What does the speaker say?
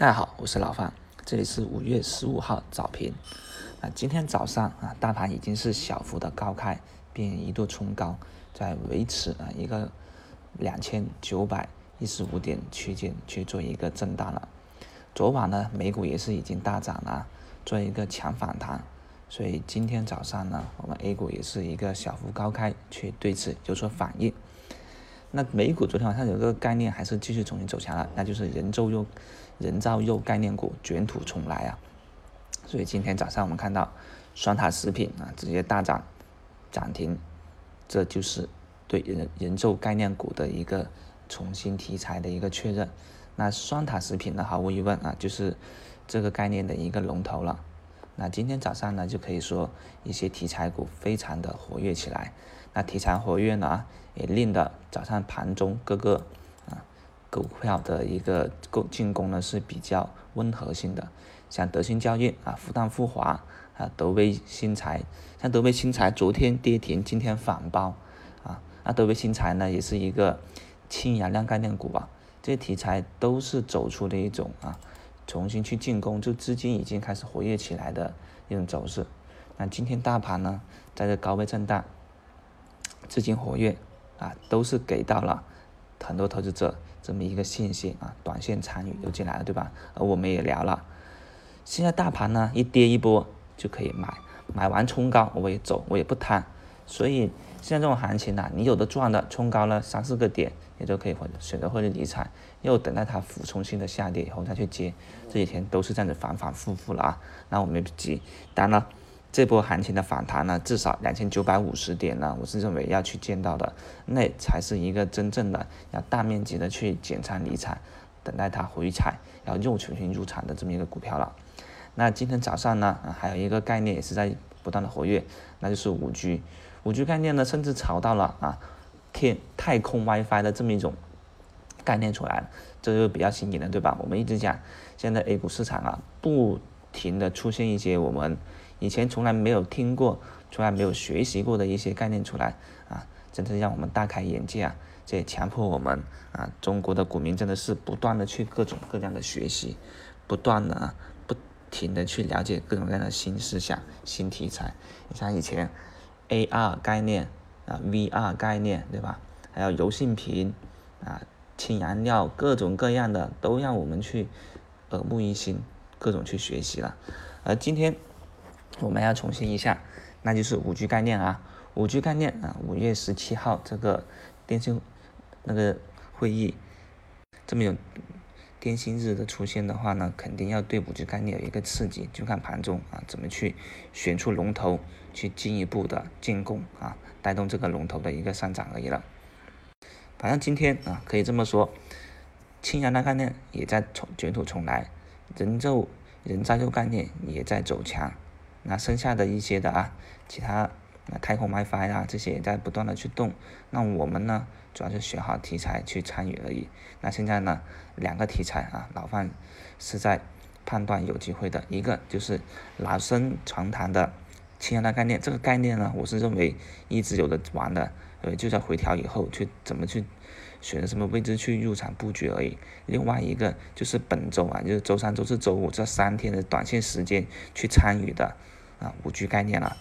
大家好，我是老范，这里是五月十五号早评。啊，今天早上啊，大盘已经是小幅的高开，并一度冲高，在维持啊一个两千九百一十五点区间去做一个震荡了。昨晚呢，美股也是已经大涨了，做一个强反弹，所以今天早上呢，我们 A 股也是一个小幅高开，去对此有所反应。那美股昨天晚上有个概念还是继续重新走强了，那就是人造肉、人造肉概念股卷土重来啊！所以今天早上我们看到双塔食品啊直接大涨涨停，这就是对人人造概念股的一个重新题材的一个确认。那双塔食品呢，毫无疑问啊，就是这个概念的一个龙头了。那今天早上呢，就可以说一些题材股非常的活跃起来。那题材活跃呢，也令的早上盘中各个啊股票的一个攻进攻呢是比较温和性的。像德信教育啊、复旦复华啊、德威新材，像德威新材昨天跌停，今天反包啊。那德威新材呢，也是一个氢燃料概念股吧。这些题材都是走出的一种啊，重新去进攻，就资金已经开始活跃起来的一种走势。那今天大盘呢，在这高位震荡。资金活跃啊，都是给到了很多投资者这么一个信心啊，短线参与又进来了，对吧？而我们也聊了，现在大盘呢一跌一波就可以买，买完冲高我也走，我也不贪。所以现在这种行情呢，你有的赚的，冲高了三四个点，也都可以选择或者理财，又等待它俯冲性的下跌以后再去接。这几天都是这样子反反复复了啊，那我们不急，当然了。这波行情的反弹呢，至少两千九百五十点呢，我是认为要去见到的，那才是一个真正的要大面积的去减仓离场，等待它回踩，要又重新入场的这么一个股票了。那今天早上呢，还有一个概念也是在不断的活跃，那就是五 G，五 G 概念呢，甚至炒到了啊天太空 WiFi 的这么一种概念出来了，这就比较新颖了，对吧？我们一直讲，现在 A 股市场啊，不停的出现一些我们。以前从来没有听过、从来没有学习过的一些概念出来啊，真的让我们大开眼界啊！这也强迫我们啊，中国的股民真的是不断的去各种各样的学习，不断的、不停的去了解各种各样的新思想、新题材。你像以前 AR 概念啊、VR 概念，对吧？还有柔性屏啊、氢燃料，各种各样的都让我们去耳目一新，各种去学习了。而今天。我们要重新一下，那就是五 G 概念啊，五 G 概念啊，五月十七号这个电信那个会议，这么有电信日的出现的话呢，肯定要对五 G 概念有一个刺激，就看盘中啊怎么去选出龙头，去进一步的进攻啊，带动这个龙头的一个上涨而已了。反正今天啊，可以这么说，氢燃料概念也在重卷土重来，人造人造肉概念也在走强。那剩下的一些的啊，其他那太空 WiFi 啊，这些也在不断的去动。那我们呢，主要是选好题材去参与而已。那现在呢，两个题材啊，老范是在判断有机会的。一个就是老生常谈的氢燃料概念，这个概念呢，我是认为一直有的玩的，呃，就在回调以后去怎么去选择什么位置去入场布局而已。另外一个就是本周啊，就是周三、周四、周五这三天的短线时间去参与的。啊，五 G 概念了。